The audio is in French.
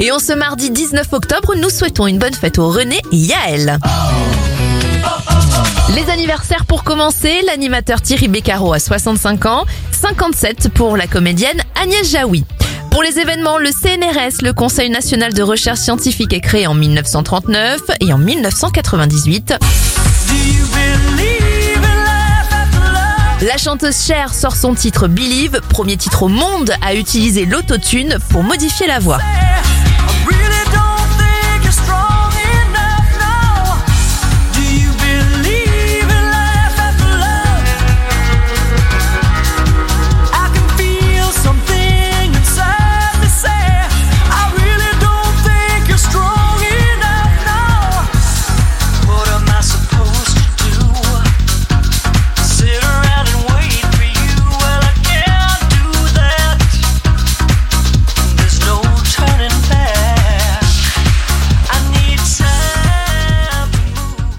Et en ce mardi 19 octobre, nous souhaitons une bonne fête aux René et Yaël. Les anniversaires pour commencer, l'animateur Thierry Beccaro a 65 ans, 57 pour la comédienne Agnès Jaoui. Pour les événements, le CNRS, le Conseil national de recherche scientifique, est créé en 1939 et en 1998. La chanteuse Cher sort son titre Believe, premier titre au monde à utiliser l'autotune pour modifier la voix.